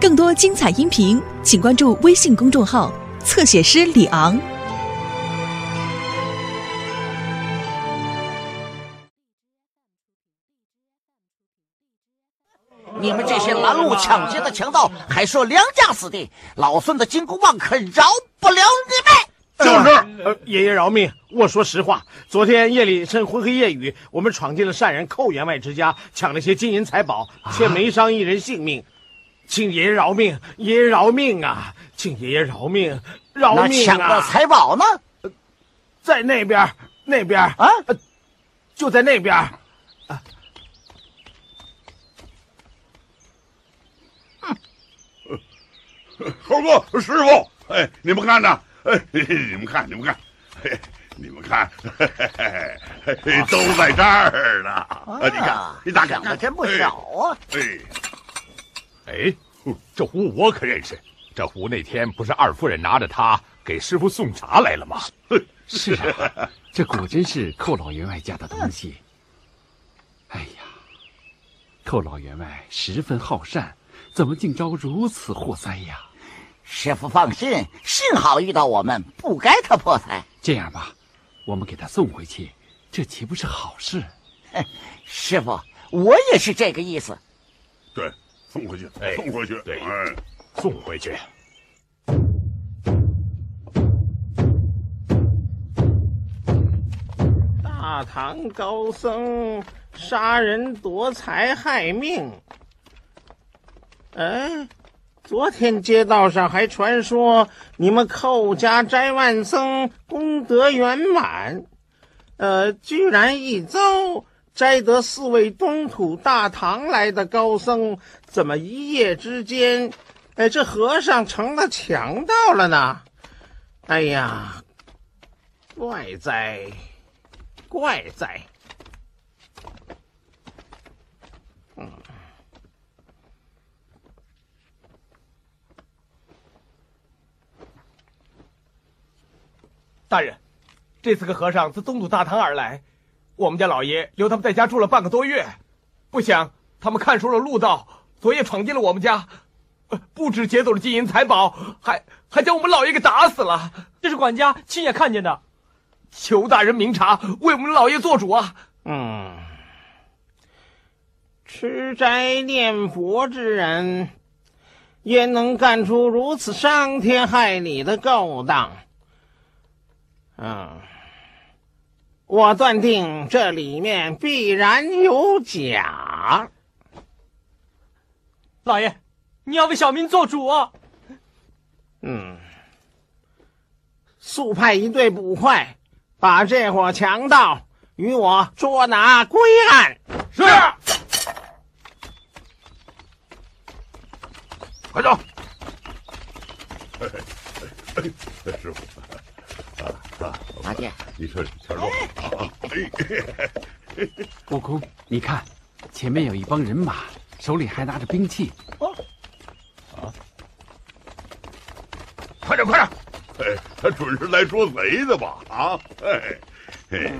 更多精彩音频，请关注微信公众号“侧写师李昂”。你们这些拦路抢劫的强盗，还说良家子弟，老孙的金箍棒可饶不了你们！就是，呃，爷爷饶命！我说实话，昨天夜里趁昏黑夜雨，我们闯进了善人寇员外之家，抢了些金银财宝，却没伤一人性命。请爷爷饶命！爷爷饶命啊！请爷爷饶命！饶那命抢的啊！财宝呢？在那边，那边啊，呃就在那边。猴哥，师傅，哎，你们看呐，哎，你们看，你们看，嘿，你们看，嘿嘿嘿嘿都在这儿呢。啊，你看，你咋看，抢的真不小啊！哎，哎，这壶我可认识，这壶那天不是二夫人拿着它给师傅送茶来了吗？是啊，这果真是寇老员外家的东西。哎呀，寇老员外十分好善，怎么竟招如此祸灾呀？师傅放心，幸好遇到我们，不该他破财。这样吧，我们给他送回去，这岂不是好事？师傅，我也是这个意思。对，送回去，哎送回去，对哎，送回去。大唐高僧杀人夺财害命。哎，昨天街道上还传说你们寇家斋万僧功德圆满，呃，居然一遭摘得四位东土大唐来的高僧，怎么一夜之间，哎，这和尚成了强盗了呢？哎呀，怪哉！怪哉！嗯大人，这四个和尚自东土大唐而来，我们家老爷留他们在家住了半个多月，不想他们看出了路道，昨夜闯进了我们家，呃不止劫走了金银财宝，还还将我们老爷给打死了。这是管家亲眼看见的，求大人明察，为我们老爷做主啊！嗯，吃斋念佛之人，焉能干出如此伤天害理的勾当。嗯，我断定这里面必然有假。老爷，你要为小民做主啊！嗯，速派一队捕快，把这伙强盗与我捉拿归案。是。快走！哎哎哎师傅，八戒，你说全肉啊，哎，悟空，你看，前面有一帮人马，手里还拿着兵器。哦，啊快点，快点！哎，他准是来捉贼的吧？啊，哎，哎，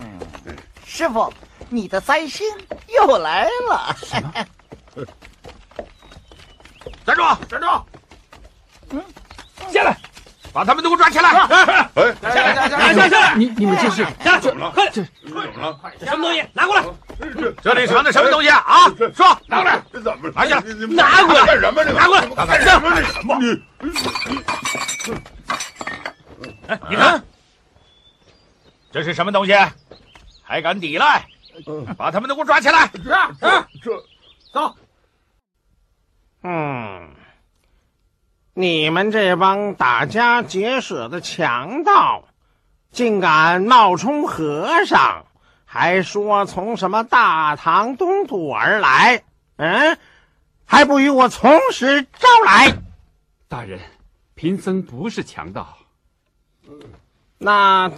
师傅，你的灾星又来了。站住！站住！嗯，下来，把他们都给我抓起来！哎，下来，下来，下来，下来！你你们这是怎么了？快，这怎么了？什么东西？拿过来！这这里藏的什么东西啊？啊，说，拿过来！这怎么了？拿下来你你拿过来干什么？这个拿过来干什么？这什么？你哎，你看，这是什么东西？还敢抵赖？把他们都给我抓起来！是啊，这走。嗯，你们这帮打家劫舍的强盗，竟敢冒充和尚，还说从什么大唐东土而来？嗯，还不与我从实招来？大人，贫僧不是强盗。那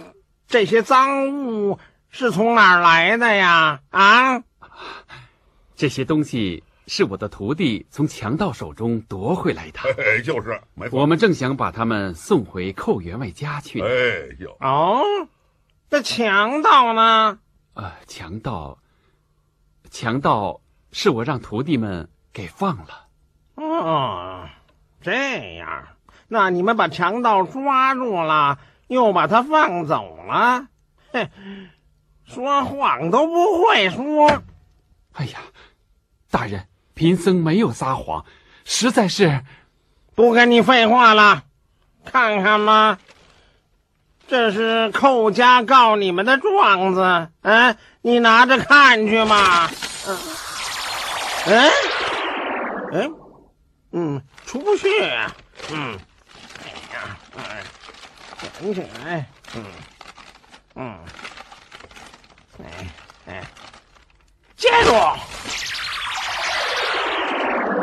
这些赃物是从哪儿来的呀？啊？这些东西是我的徒弟从强盗手中夺回来的。哎，就是没错。我们正想把他们送回寇员外家去。哎，呦哦，那强盗呢？呃，强盗，强盗是我让徒弟们给放了。哦，这样，那你们把强盗抓住了，又把他放走了，哼，说谎都不会说。哎呀，大人，贫僧没有撒谎，实在是不跟你废话了，看看吧，这是寇家告你们的状子，嗯，你拿着看去嘛。嗯，嗯，嗯，嗯，出不去。嗯，哎呀，哎，捡起来。嗯，嗯，哎哎，接住！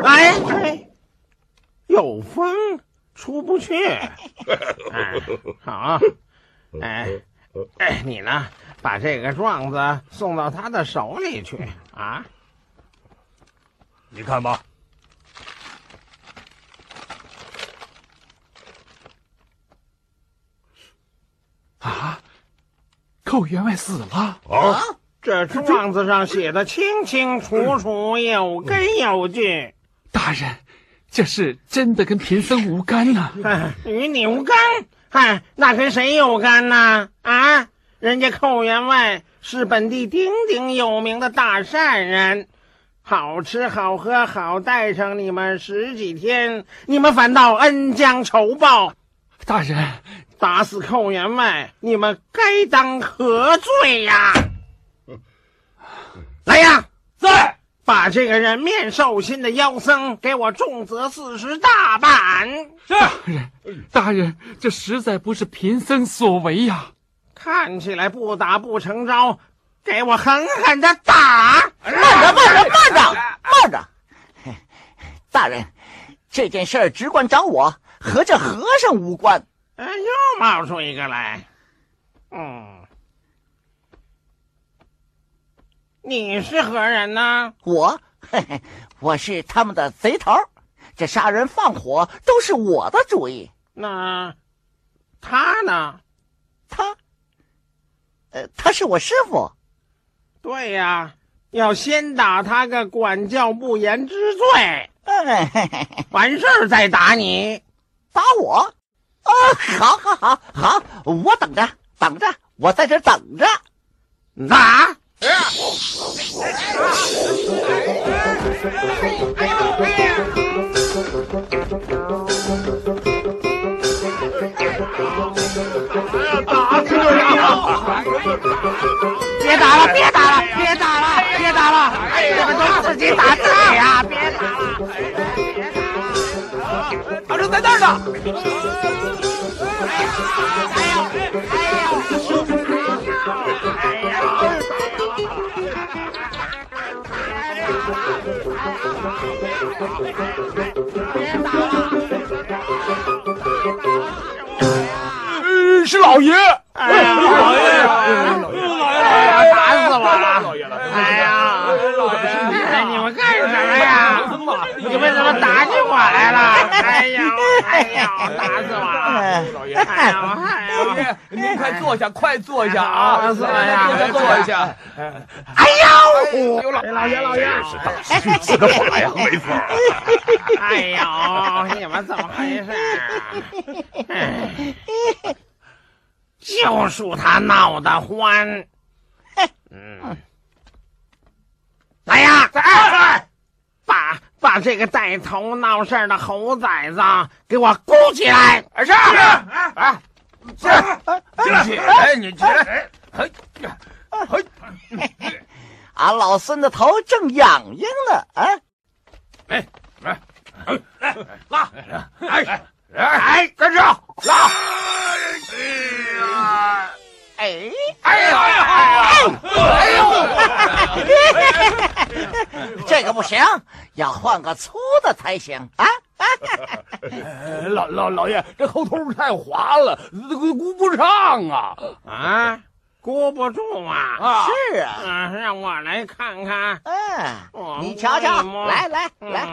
哎哎，有风，出不去。哎，好，哎哎，你呢？把这个状子送到他的手里去啊！你看吧，啊，寇员外死了。啊，这状子上写的清清楚楚，有根有据。大人，这事真的跟贫僧无干呐、哎，与你无干，哎，那跟谁有干呢？啊，人家寇员外是本地鼎鼎有名的大善人，好吃好喝好带上你们十几天，你们反倒恩将仇报，大人，打死寇员外，你们该当何罪呀？来呀，在把这个人面兽心的妖僧给我重责四十大板。是大人，大人，这实在不是贫僧所为呀、看起来不打不成招，给我狠狠的打！慢着，慢着，慢着，慢着！嘿大人，这件事儿只管找我，和这和尚无关。哎，又冒出一个来。嗯，你是何人呢？我，嘿嘿，我是他们的贼头，这杀人放火都是我的主意。那他呢？他，呃，他是我师傅。对呀，要先打他个管教不严之罪，哎，嘿嘿嘿完事儿再打你。打我？啊，好，好，好，好，我等着，等着，我在这等着。打！别打了，别打了，别打了，别打了！你们都自己打自己呀！别打了，别打了！他是在那儿呢。哎呀！哎呀，哎呀，是老爷。老爷，哎呀，打死我了！哎呀，哎，你们干什么呀？你们怎么打起我来了？哎呀，哎呀，打死我了！哎呀，哎老，爷，您快坐下，快坐下啊！打死我呀！坐下，坐下。哎呦，老老爷，老爷，去死的法呀，没错。哎呦，你们怎么回事就属他闹得欢。嗯，来呀，把把这个带头闹事的猴崽子给我箍起来！是哎，是，起来，你起来。哎，嘿，俺老孙的头正痒痒呢，啊！哎，来，来拉，哎，哎，跟上，拉。哎，哎呀，哎呀，哎呦！这个不行，要换个粗的才行啊！老老老爷，这后头太滑了，这个顾不上啊。啊，箍不住啊！啊，是啊，啊，让我来看看。嗯，我你瞧瞧，来来来，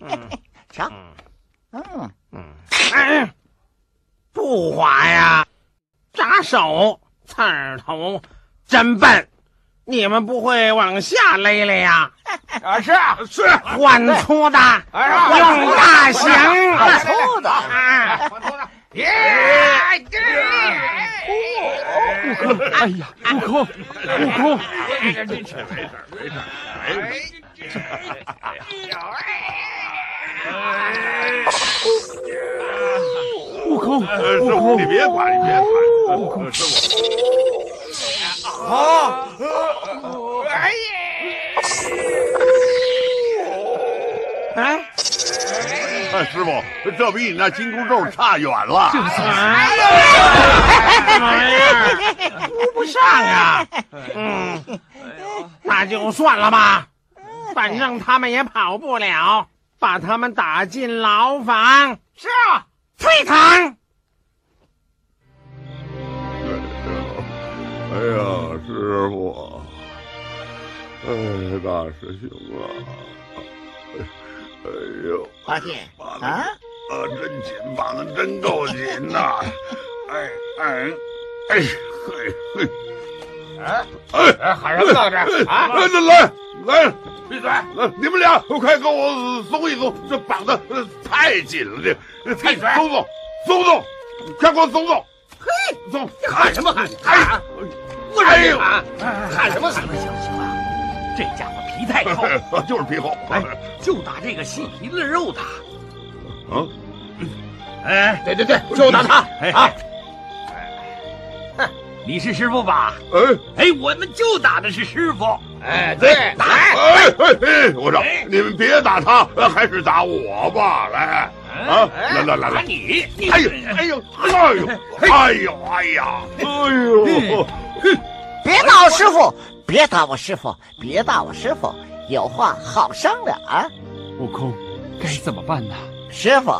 嗯瞧，嗯嗯，嗯，哎，不滑呀，扎手，刺儿头，真笨！你们不会往下勒勒呀？啊，是啊，是。换粗的，用大型。粗的！悟空，哎呀，悟空，悟空，没事没事没事，悟空，呃，师傅你别管，你别管，悟空师傅。哎，哎，师傅，这比你那金箍咒差远了。哎呀，什么呀？顾不上啊。嗯，那就算了吧，反正他们也跑不了，把他们打进牢房。是啊，退堂。哎呀，师傅，哎，大师兄啊，哎呦，八戒啊，啊，真紧，绑的真够紧呐！哎哎哎嘿嘿，哎哎哎，喊什么呢？这啊，来来来闭嘴！来，你们俩快给我松一松，这绑的呃太紧了，这太闭嘴松松松松，快给我松松！嘿，松，喊什么喊？哎喊！不哎呦，是喊，喊什么喊？行了行了，这家伙皮太厚，就是皮厚，哎，就打这个细皮嫩肉的。啊，哎，对对对，就打他啊！你是师傅吧？哎。哎，我们就打的是师傅。哎，对，打！哎哎哎！我说你们别打他，还是打我吧！来，啊，来来来来！你！你哎呦哎呦哎呦哎呦哎呀！哎呦！别打我师傅，别打我师傅，别打我师傅，有话好商量啊！悟空，该怎么办呢？师傅，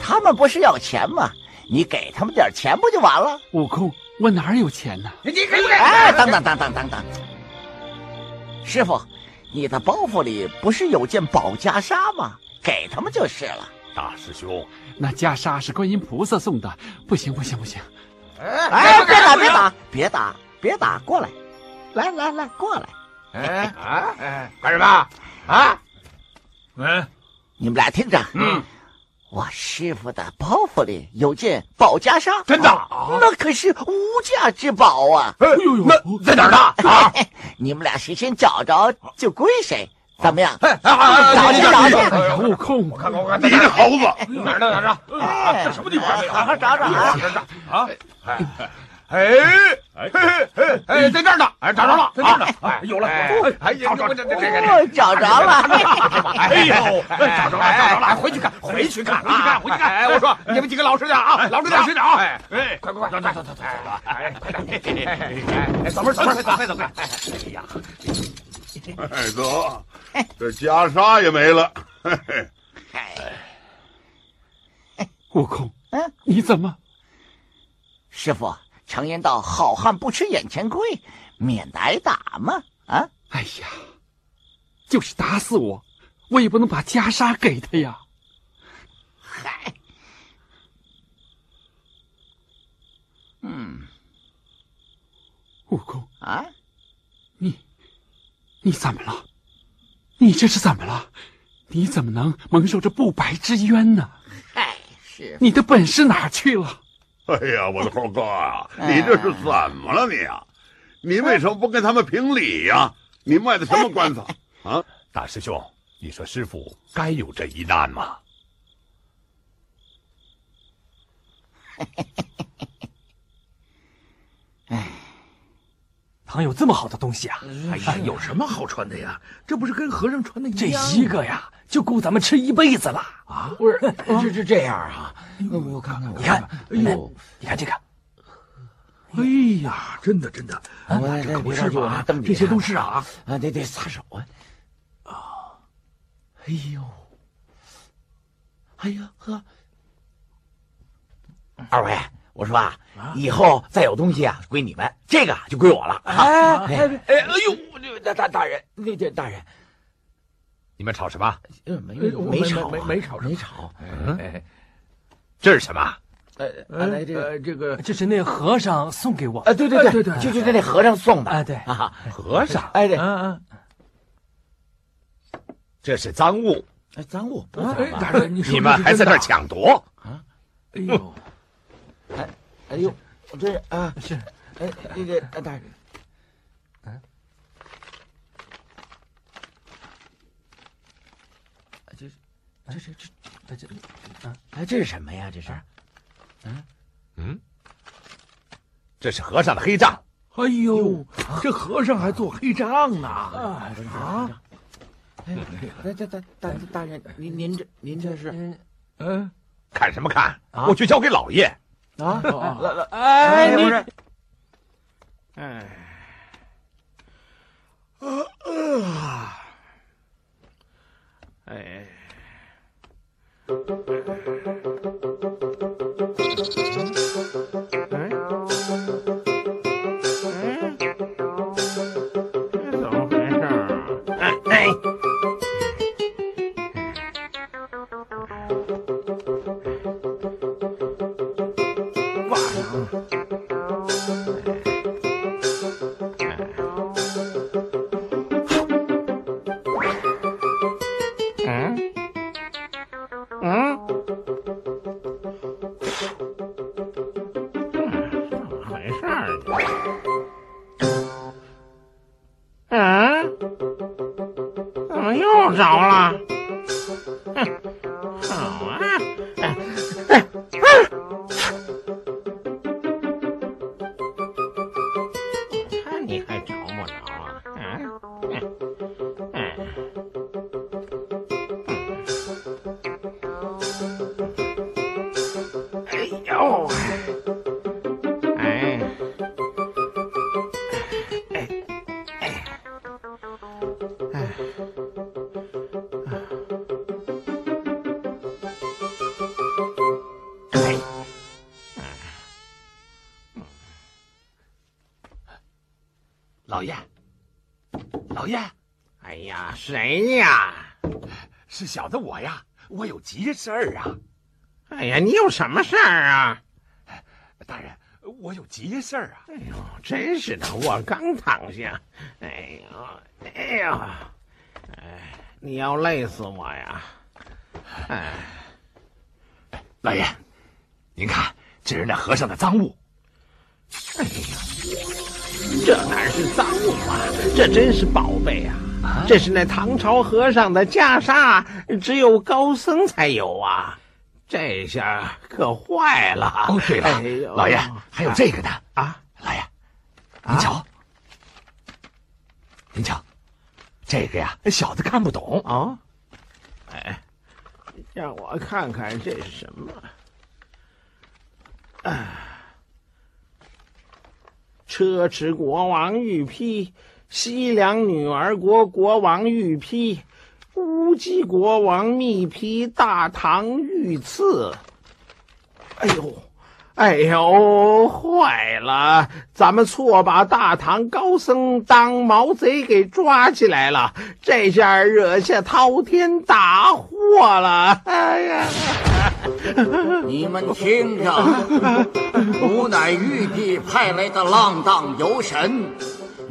他们不是要钱吗？你给他们点钱不就完了？悟空，我哪有钱呢？你给不给？哎，等等等等等等，师傅，你的包袱里不是有件宝袈裟吗？给他们就是了。大师兄，那袈裟是观音菩萨送的，不行不行不行！哎，别打别打别打别打，过来，来来来，过来，哎啊哎，干什么啊？嗯，你们俩听着，嗯，我师傅的包袱里有件宝袈裟，真的那可是无价之宝啊！哎呦呦，那在哪儿呢？啊！你们俩谁先找着就归谁，怎么样？哎哎哎！找去找去，哎呀，悟空，我看看我看，你这猴子！哪儿呢哪儿呢？啊，这什么地方？好好找找啊！啊！哎哎哎哎哎，在这儿呢！哎，找着了，在这儿呢！哎，有了！哎哎，找着这这这这。哦，找着了！哎呦，找着了，找着了！回去看，回去看，回去看，回去看！哎，我说你们几个老实点啊，老实点，老实点啊！哎哎，快快快，走走走走走，哎，快点！哎，走门走门，快快走快！哎呀，哎，得，这袈裟也没了。嘿嘿，悟空，嗯，你怎么？师傅，常言道，好汉不吃眼前亏，免得挨打嘛。啊，哎呀，就是打死我，我也不能把袈裟给他呀。嗨，嗯悟空，啊，你，你怎么了？你这是怎么了？你怎么能蒙受这不白之冤呢？嗨，师你的本事哪去了？哎呀，我的猴哥啊，你这是怎么了你啊？你为什么不跟他们评理呀？你卖的什么关子 啊？大师兄，你说师傅该有这一难吗？唐有这么好的东西啊！哎呀，有什么好穿的呀？这不是跟和尚穿的一样？这一个呀，就够咱们吃一辈子了啊！不是，这这这样啊？我看看，你看，哎呦，你看这个，哎呀，真的真的，这可不是吧？这些都是啊，啊，得得撒手啊啊！哎呦，哎呀呵，二位，我说啊，以后再有东西啊，归你们，这个就归我了。哎哎哎哎呦，这大大大人，那这大人，你们吵什么？呃没没吵啊没没吵没吵。哎，这是什么？呃呃，来这个呃，这个这是那和尚送给我。哎，对对对哎对对就就是那和尚送的哎，对，啊。和尚？哎，对，嗯嗯，这是赃物。哎，赃物不？大人，你们还在这抢夺啊？哎呦，哎呦，这啊是。哎，那个哎大人，啊，这是这这这这这啊，哎，这是什么呀？这是。嗯。嗯，这是和尚的黑账。哎呦，这和尚还做黑账呢！啊，啊，哎，大大大大大人，您您这您这是嗯，看什么看？啊？我去交给老爷。啊？哦来来，哎，不是，哎，呃呃，哎，哎，嗯，怎么又着了？急事儿啊。哎呀，你有什么事儿啊？大人，我有急事儿啊。哎呦，真是的，我刚躺下。哎呦，哎呦，哎，你要累死我呀！哎，老爷，您看，这是那和尚的赃物。哎呀，这哪是赃物啊？这真是宝贝啊！这是那唐朝和尚的袈裟，只有高僧才有啊！这下可坏了。哦，对了，老爷还有这个呢。啊！老爷，您瞧，您瞧，这个呀，小子看不懂。啊，哎，让我看看这是什么。啊，车迟国王御批，西凉女儿国国王御批，乌鸡国王密批大唐御赐。哎呦！哎呦，坏了！咱们错把大唐高僧当毛贼给抓起来了，这下惹下滔天大祸了！哎呀，你们听着，吾乃玉帝派来的浪荡游神，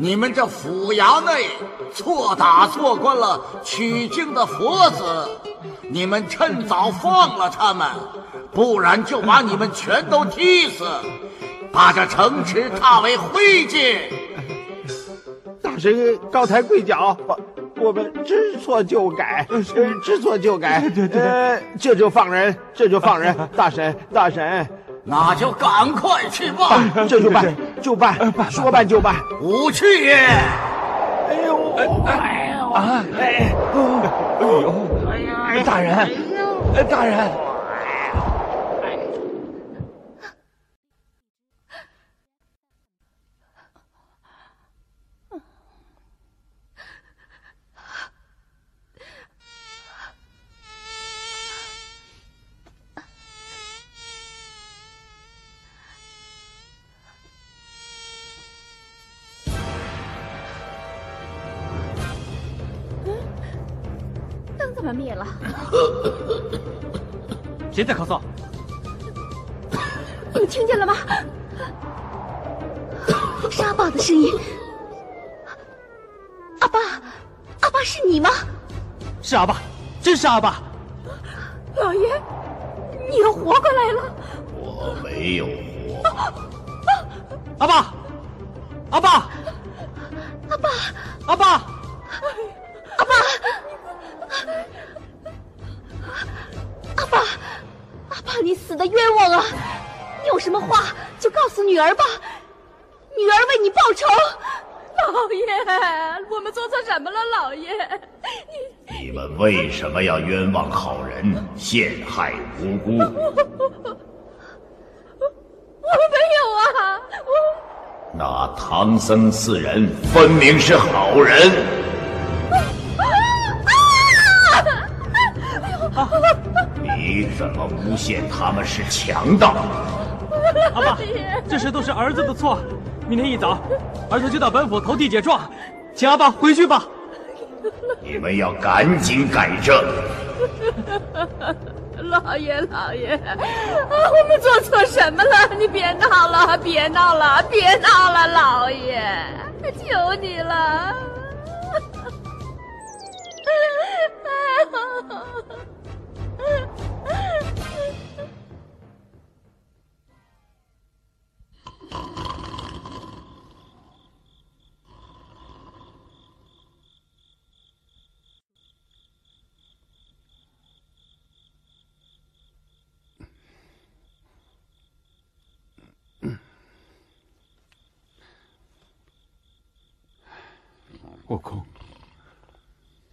你们这府衙内错打错关了取经的佛子，你们趁早放了他们，不然就把你们全都踢死，把这城池踏为灰烬。大神高抬贵脚，我我们知错就改，呃，知错就改。对对对，这就放人，这就放人。大神，大神，那就赶快去办，这就办，就办，说办就办。不去也。哎呦，哎呦，啊，哎，哎呦，哎，大人，哎，大人，谁在咳嗽？你听见了吗？是阿爸的声音。阿爸，阿爸是你吗？是阿爸，真是阿爸！老爷，你又活过来了！我没有活。阿爸，阿爸，阿爸，阿爸，阿爸，阿爸，阿爸，你死的冤枉啊！你有什么话就告诉女儿吧，女儿为你报仇。老爷，我们做错什么了？老爷，你你们为什么要冤枉好人，陷害无辜？我没有啊！我那唐僧四人分明是好人。你怎么诬陷他们是强盗？阿爸，这事都是儿子的错。明天一早，儿子就到本府投递解状，请阿爸回去吧。你们要赶紧改正。老爷，老爷，啊，我们做错什么了？你别闹了，别闹了，别闹了，老爷，求你了。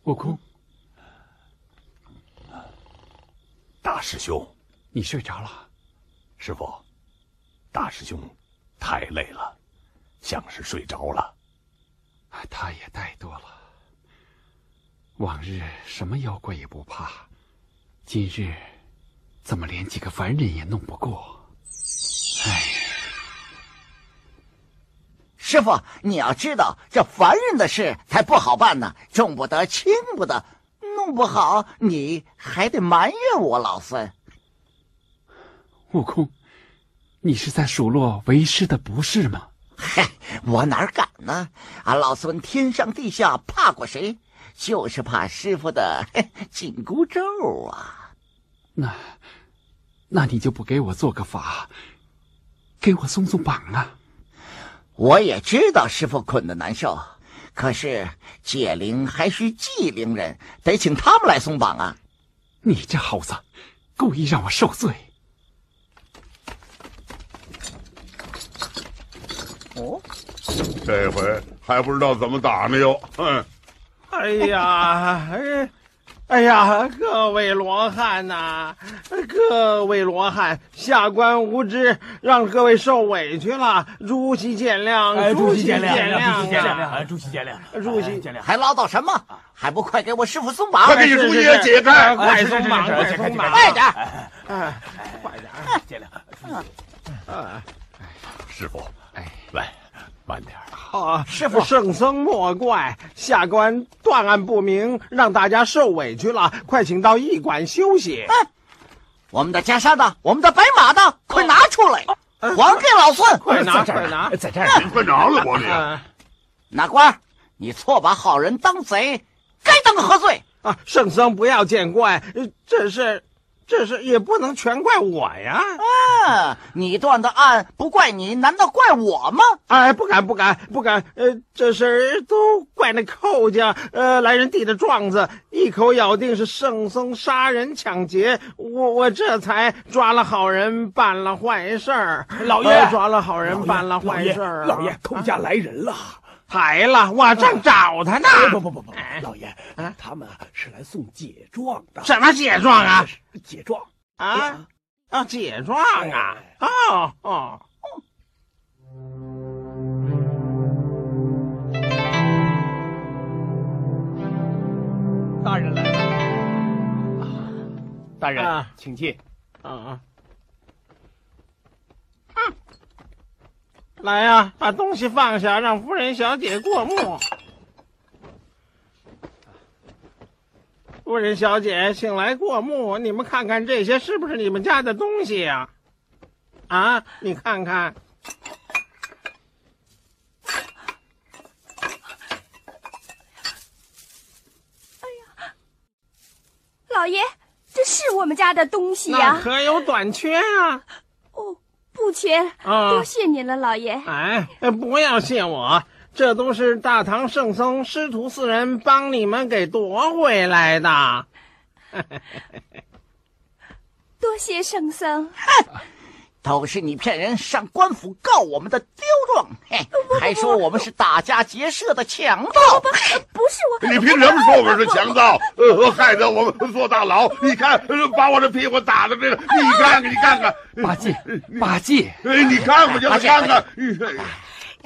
悟空，大师兄，你睡着了？师傅，大师兄太累了，像是睡着了。他也怠惰了。往日什么妖怪也不怕，今日怎么连几个凡人也弄不过？哎。师傅，你要知道，这凡人的事才不好办呢，重不得轻不得，弄不好你还得埋怨我老孙。悟空，你是在数落为师的不是吗？嗨，我哪敢呢？俺老孙天上地下怕过谁？就是怕师傅的紧箍咒啊！那，那你就不给我做个法，给我松松绑啊？我也知道师傅捆的难受，可是解铃还需系铃人，得请他们来松绑啊！你这猴子，故意让我受罪！哦，这回还不知道怎么打呢哟！哼！哎呀，哎。哎呀，各位罗汉呐，各位罗汉，下官无知，让各位受委屈了，主席见谅，主席见谅，主席见谅，主席见谅，主席见谅，还唠叨什么？还不快给我师傅松绑！快给你主爷解开！快松绑，快松绑，快点！哎，快点！见谅，啊，师傅，哎，来，慢点。啊，师傅，圣僧莫怪，下官断案不明，让大家受委屈了。快请到驿馆休息。哎，我们的袈裟呢？我们的白马呢？快拿出来，还给老孙！快拿，快拿，在这儿，快拿了我你。哪官，你错把好人当贼，该当何罪？啊，圣僧不要见怪，这是。这是也不能全怪我呀！啊，你断的案不怪你，难道怪我吗？哎，不敢，不敢，不敢！呃，这事都怪那寇家，呃，来人递的状子，一口咬定是圣僧杀人抢劫，我我这才抓了好人，办了坏事儿。老爷，抓了好人，办了坏事儿。老爷，寇家来人了。来了，我正找他呢。不不不不，老爷，他们是来送解状的。什么解状啊？解状啊啊！解状啊！哦哦。大人来了。大人，请进。啊啊。来呀，把东西放下，让夫人小姐过目。夫人小姐，请来过目。你们看看这些是不是你们家的东西呀？啊，你看看。哎呀，老爷，这是我们家的东西呀、那可有短缺啊？哦，不缺，啊多谢您了，老爷。哎，不要谢我，这都是大唐圣僧师徒四人帮你们给夺回来的。多谢圣僧。都是你骗人上官府告我们的刁状，嘿，还说我们是打家劫舍的强盗。不，不是我。你凭什么说我们是强盗？呃，害得我们坐大牢。你看，呃把我这屁股打的这个，你看看，你看看，八戒，八戒，哎，你看看就看看？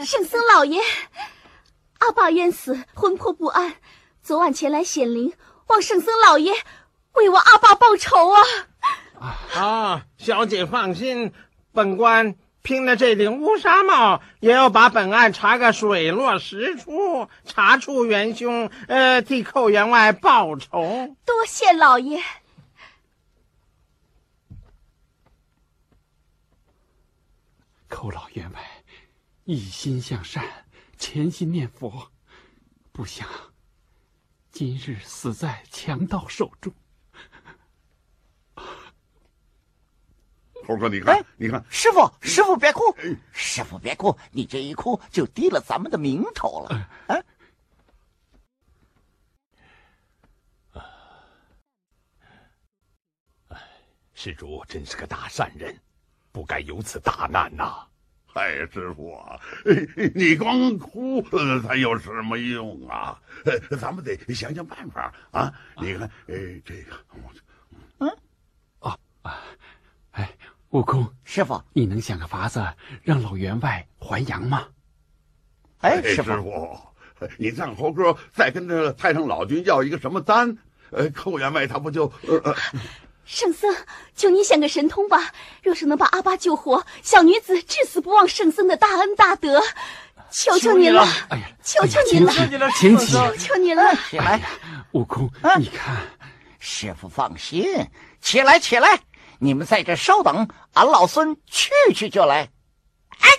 圣僧老爷，阿爸冤死，魂魄不安，昨晚前来显灵，望圣僧老爷为我阿爸报仇啊！啊，小姐放心，本官拼了这顶乌纱帽，也要把本案查个水落石出，查出元凶，呃，替寇员外报仇。多谢老爷。寇老员外一心向善，潜心念佛，不想今日死在强盗手中。猴哥，你看，你看，师傅，师傅别哭，师傅别哭，你这一哭就低了咱们的名头了。啊，施主真是个大善人，不该有此大难呐、哎，师傅啊，你光哭呃才有什么用啊？呃咱们得想想办法啊！你看，哎，这个，悟空，师傅，你能想个法子让老员外还阳吗？哎，师傅，你让猴哥再跟这太上老君要一个什么丹？呃，寇员外他不就呃呃。圣僧，求你想个神通吧！若是能把阿爸救活，小女子至死不忘圣僧的大恩大德，求求您了！哎呀，求求您了！请起，求求您了！起来，悟空，你看，师傅放心，起来，起来，你们在这稍等，俺老孙去去就来。哎，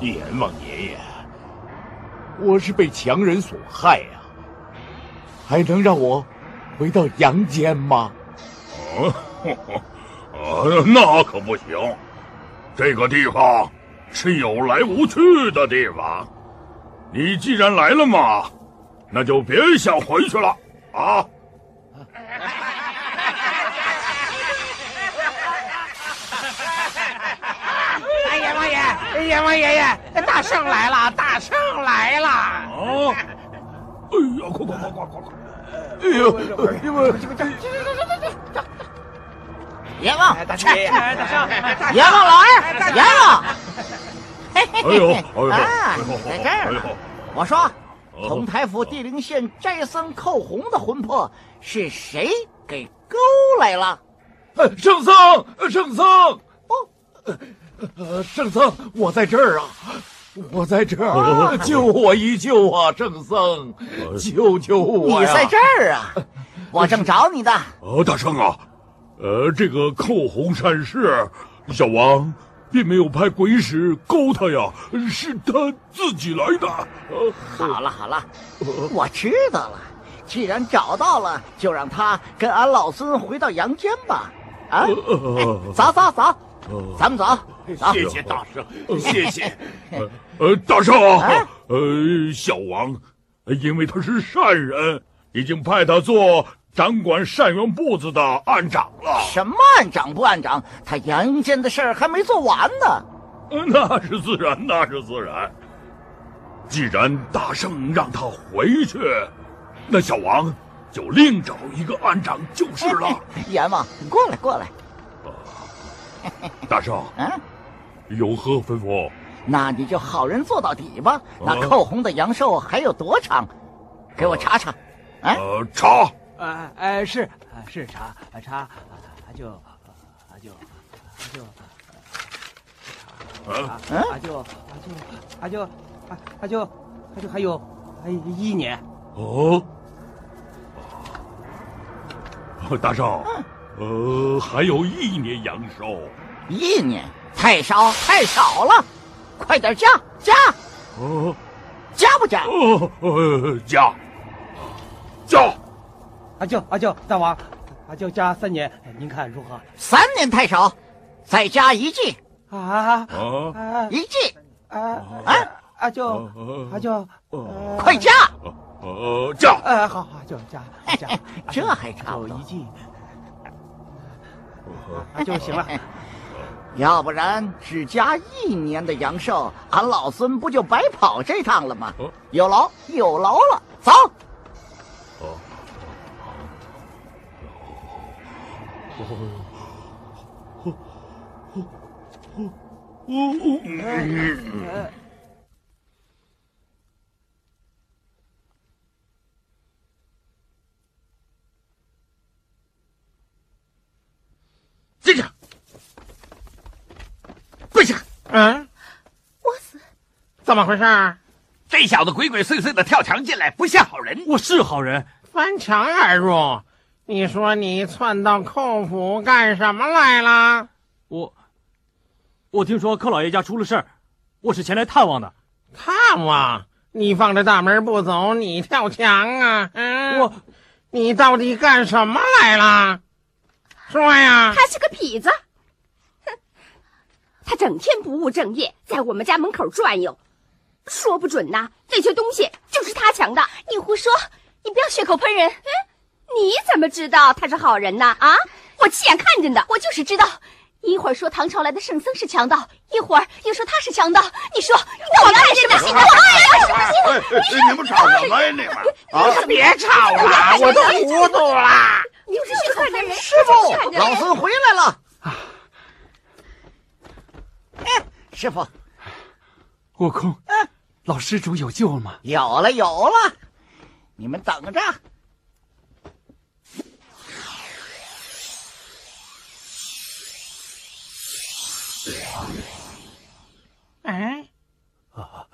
阎王爷爷，我是被强人所害呀、还能让我回到阳间吗？哦，呃，那可不行，这个地方是有来无去的地方。你既然来了嘛，那就别想回去了啊！哎，阎王爷，阎王爷爷，大圣来了，大圣来了！哦，哎呀，快快快快快快！哎呦，因为阎王，大圣，大圣，阎王老二，阎王。哎呦，哎呦，啊哎呦，在这儿。我说，同台府地灵县斋僧寇洪的魂魄是谁给勾来了？呃圣僧，圣僧，哦，呃，圣僧，我在这儿啊，我在这儿，救我一救啊，圣僧，救救我呀！你在这儿啊？我正找你的。呃，大圣啊，呃，这个寇洪善事，小王并没有派鬼使勾他呀，是他自己来的。呃，好了好了，我知道了。既然找到了，就让他跟俺老孙回到阳间吧。啊，哎走走走，咱们走。走谢谢大圣，谢谢。呃，大圣呃，小王，因为他是善人，已经派他做掌管善缘部子的案长了。什么案长不案长？他阳间的事儿还没做完呢。呃那是自然，那是自然。既然大圣让他回去，那小王就另找一个案长就是了。阎王，过来过来。大圣，嗯，有何吩咐？那你就好人做到底吧。那哦寇洪的阳寿还有多长？给我查查。啊，呃，查。哎哎，是是查查，啊就啊就啊就嗯啊啊就啊就啊就啊啊就啊就还有还有一年。哦，大少，呃，还有一年阳寿。一年太少太少了，快点加加！哦，加不加？哦，呃，加加！阿舅阿舅大王，阿舅加三年，您看如何？三年太少，再加一季。啊啊！一季。啊啊！阿舅阿舅，快加！呃，加！呃，好好就加加，这还差不多一季。阿舅行了。要不然只加一年的阳寿，俺老孙不就白跑这趟了吗？有劳有劳了，走。进去。跪下！嗯，我死，怎么回事？这小子鬼鬼祟祟的跳墙进来，不像好人。我是好人，翻墙而入。你说你窜到寇府干什么来了？我，我听说寇老爷家出了事儿，我是前来探望的。探望？你放着大门不走，你跳墙啊？嗯，我，你到底干什么来了？说呀！他是个痞子。哼他整天不务正业，在我们家门口转悠，说不准呐，这些东西就是他抢的。你胡说！你不要血口喷人。嗯，你怎么知道他是好人呢？啊，我亲眼看见的。我就是知道，一会儿说唐朝来的圣僧是强盗，一会儿又说他是强盗。你说我看什么信？我看什么信？你们吵什么呀？你们啊！别吵了，我都糊涂了。你是血口喷人！师傅，老孙回来了。哎，师傅，悟空，老施主有救了吗？有了，有了，你们等着。哎，啊，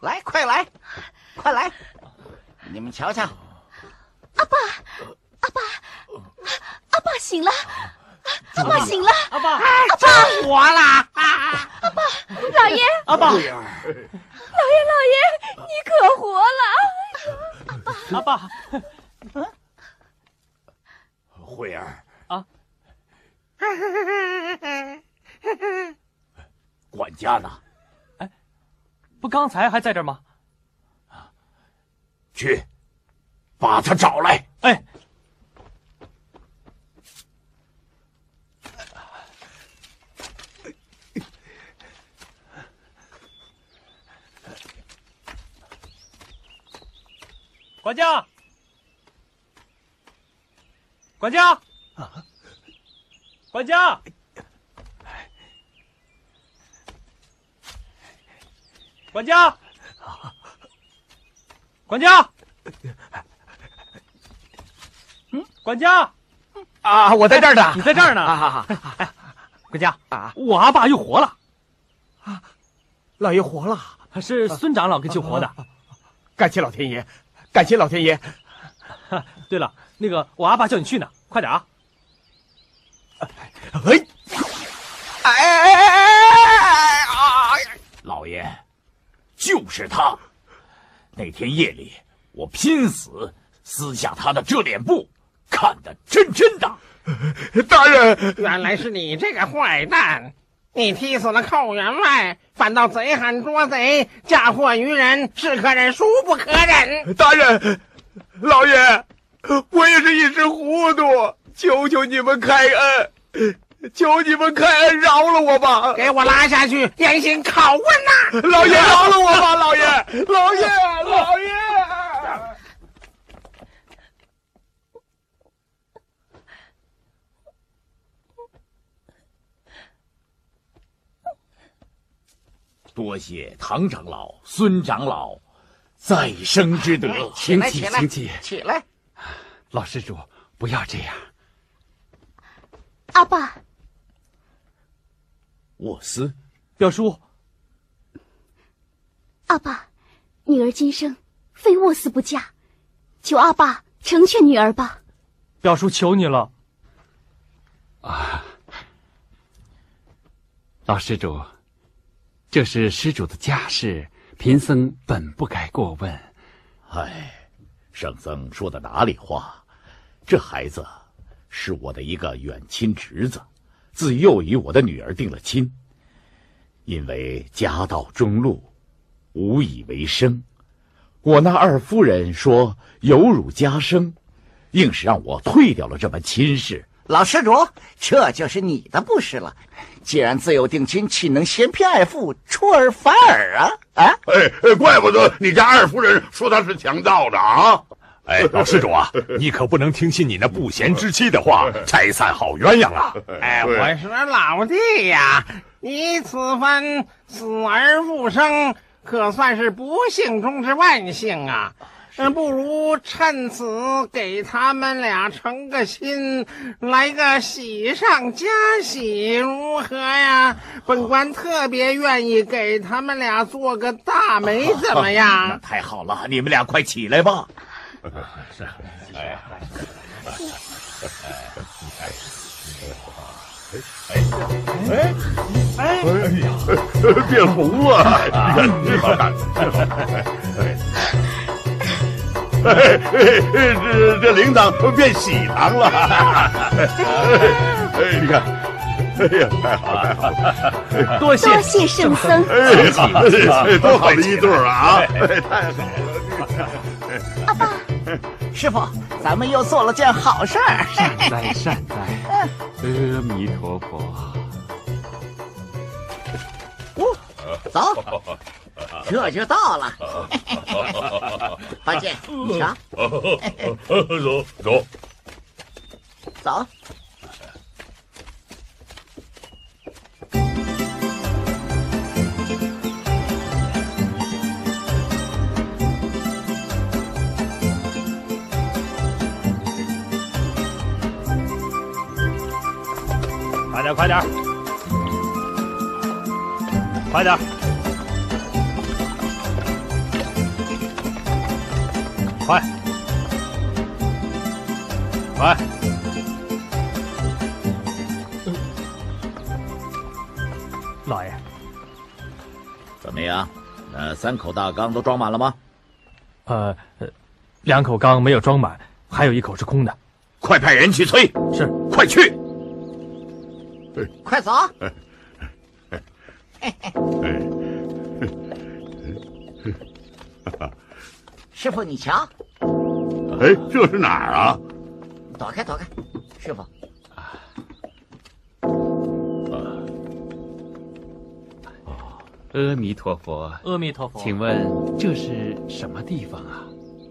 来，快来，快来！你们瞧瞧，阿爸，阿爸，阿爸醒了，阿爸醒了，阿爸，阿爸。活了，阿爸，老爷，阿爸，老爷，老爷，你可活了，阿爸，阿爸。慧儿。啊，管家呢？哎，不刚才还在这儿吗？去，把他找来。哎，管家，管家，管家，管家，管家，嗯，管家，啊，我在这儿呢，你在这儿呢。管家啊，我阿爸又活了，啊，老爷活了，是孙长老给救活的，感谢老天爷。感谢老天爷！对了，那个我阿爸叫你去呢，快点啊！哎哎哎哎哎哎！老爷，就是他。那天夜里，我拼死撕下他的遮脸布，看得真真的。大人，原来是你这个坏蛋！你踢死了寇员外，反倒贼喊捉贼，嫁祸于人，是可忍，孰不可忍？大人，老爷，我也是一时糊涂，求求你们开恩，求你们开恩饶了我吧！给我拉下去，严刑拷问呐！老爷饶了我吧，老爷，老爷，老爷！多谢唐长老、孙长老，再生之德。请起，请起，起来！老施主，不要这样。阿爸，沃斯，表叔，阿爸，女儿今生非沃斯不嫁，求阿爸成全女儿吧。表叔，求你了。啊，老施主，这是施主的家事，贫僧本不该过问。唉，圣僧说的哪里话？这孩子是我的一个远亲侄子，自幼与我的女儿定了亲。因为家道中落，无以为生，我那二夫人说有辱家声，硬是让我退掉了这门亲事。老施主，这就是你的不是了。既然自有定亲，岂能嫌贫爱富，出尔反尔啊？啊！哎，怪不得你家二夫人说他是强盗的啊！哎，老施主啊，你可不能听信你那不贤之妻的话，拆散好鸳鸯啊！哎，我说老弟呀，你此番死而复生，可算是不幸中之万幸啊！嗯，不如趁此给他们俩成个亲，来个喜上加喜，如何呀？本官特别愿意给他们俩做个大媒，怎么样？太好了，你们俩快起来吧。是，哎，哎哎哎哎，变红了！你看，哎这 这铃铛变喜糖了！哎，你看，哎呀，太好了，太好了！多谢多谢圣僧，哎，多好的一对啊！哎，太好了！阿爸，师傅，咱们又做了件好事儿。善哉善哉，阿弥陀佛。走，这就到了。八戒，你瞧，走走走。快点，快点，快点！快！老爷，怎么样？那三口大缸都装满了吗？呃，两口缸没有装满，还有一口是空的。快派人去催。是，快去！快走！师傅，你瞧，哎，这是哪儿啊？躲开，躲开！师傅，阿弥陀佛，阿弥陀佛。请问这是什么地方啊？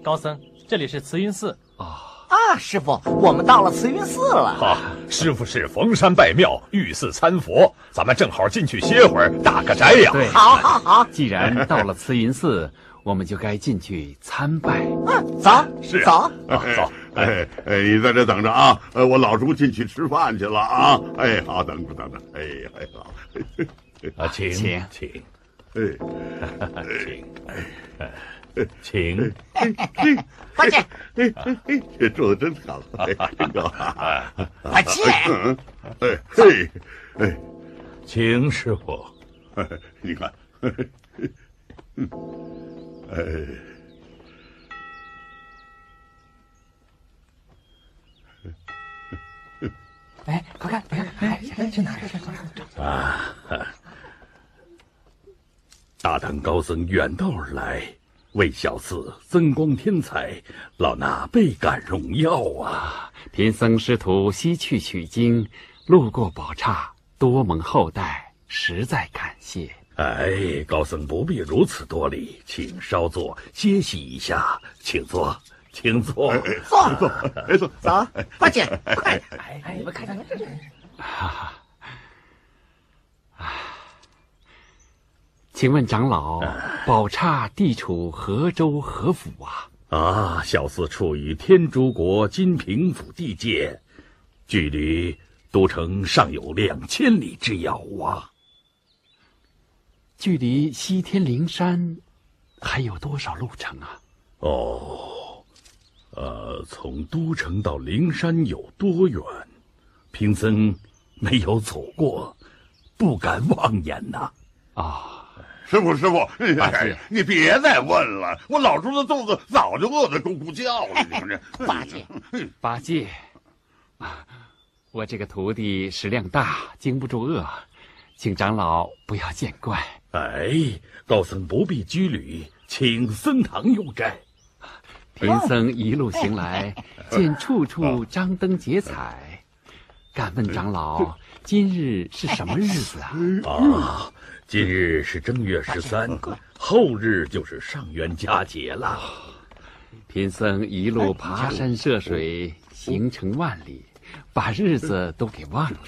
高僧，这里是慈云寺。啊，师傅，我们到了慈云寺了。好，师傅是逢山拜庙，遇寺参佛，咱们正好进去歇会儿，打个斋呀。对，好，好，好。既然到了慈云寺，我们就该进去参拜。嗯，走，是走，走。哎哎，你在这等着啊！呃，我老叔进去吃饭去了啊！哎，好，等着等着。哎呀，哎好。啊，请请请，哎，请，请。八戒，哎哎哎，这做的真好。哎呦，八戒，哎嘿，哎，请师傅。你看，嗯，哎。哎，快看，快看，哎，去哪儿？去哪儿？啊！大唐高僧远道而来，为小寺增光添彩，老衲倍感荣耀啊！贫僧师徒西去取经，路过宝刹，多蒙厚待，实在感谢。哎，高僧不必如此多礼，请稍坐歇息一下，请坐，请坐，坐坐，哎坐，走，八戒，快！哎，你们看看，请问长老，宝刹地处何州何府啊？啊，小寺处于天竺国金平府地界，距离都城尚有两千里之遥啊。距离西天灵山还有多少路程啊？哦，呃，从都城到灵山有多远？贫僧没有走过，不敢妄言呐。啊，师傅，师傅，哎，你别再问了，我老猪的肚子早就饿得咕咕叫了。你看这 八戒，八戒，我这个徒弟食量大，经不住饿，请长老不要见怪。哎，高僧不必拘礼，请僧堂用斋。贫僧一路行来，见处处张灯结彩，敢问长老，今日是什么日子啊？啊，今日是正月十三，后日就是上元佳节了。贫僧一路爬山涉水，行程万里。把日子都给忘了，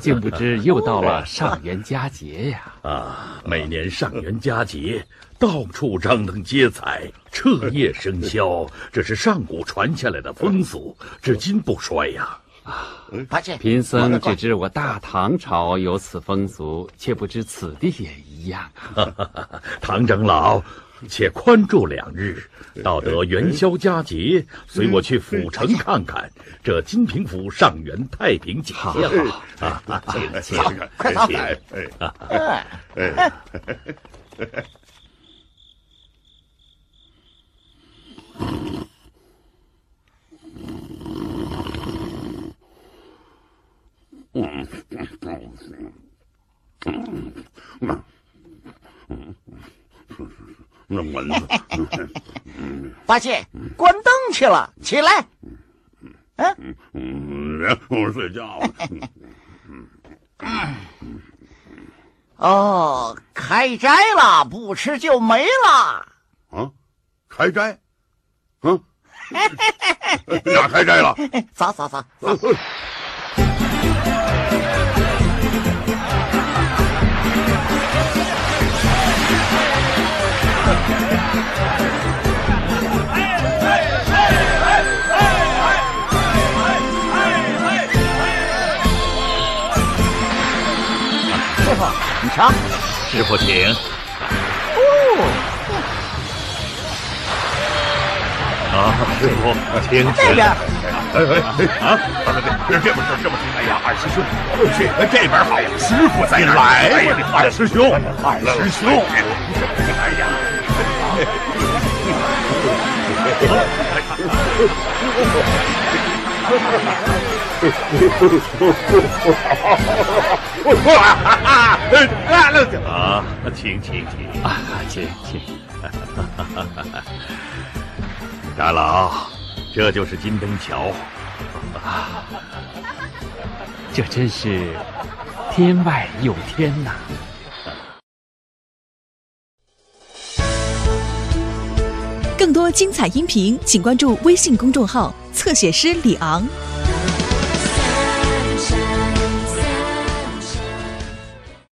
竟不知又到了上元佳节呀！啊，每年上元佳节，到处张灯结彩，彻夜笙箫，这是上古传下来的风俗，至今不衰呀！啊，贫僧只知我大唐朝有此风俗，却不知此地也一样啊！唐长老。且宽住两日，到得元宵佳节，随我去府城看看这金平府上元太平景象。啊，请请，快走！哎哎哎！嗯。那蚊子，八戒，关灯去了，起来。嗯嗯，我睡觉了。哦，开斋了，不吃就没了。啊，开斋？嗯，哪开斋了？走走走。你瞧，师傅请。哦。啊，师傅，请这边。哎哎哎啊！这这么事，这么事。哎呀，二师兄，去这边好。师傅在来。二师兄，二师兄。哎呀！啊，请请请啊，请请。长老，这就是金灯桥。啊，这真是天外有天呐！更多精彩音频，请关注微信公众号“侧写师李昂”。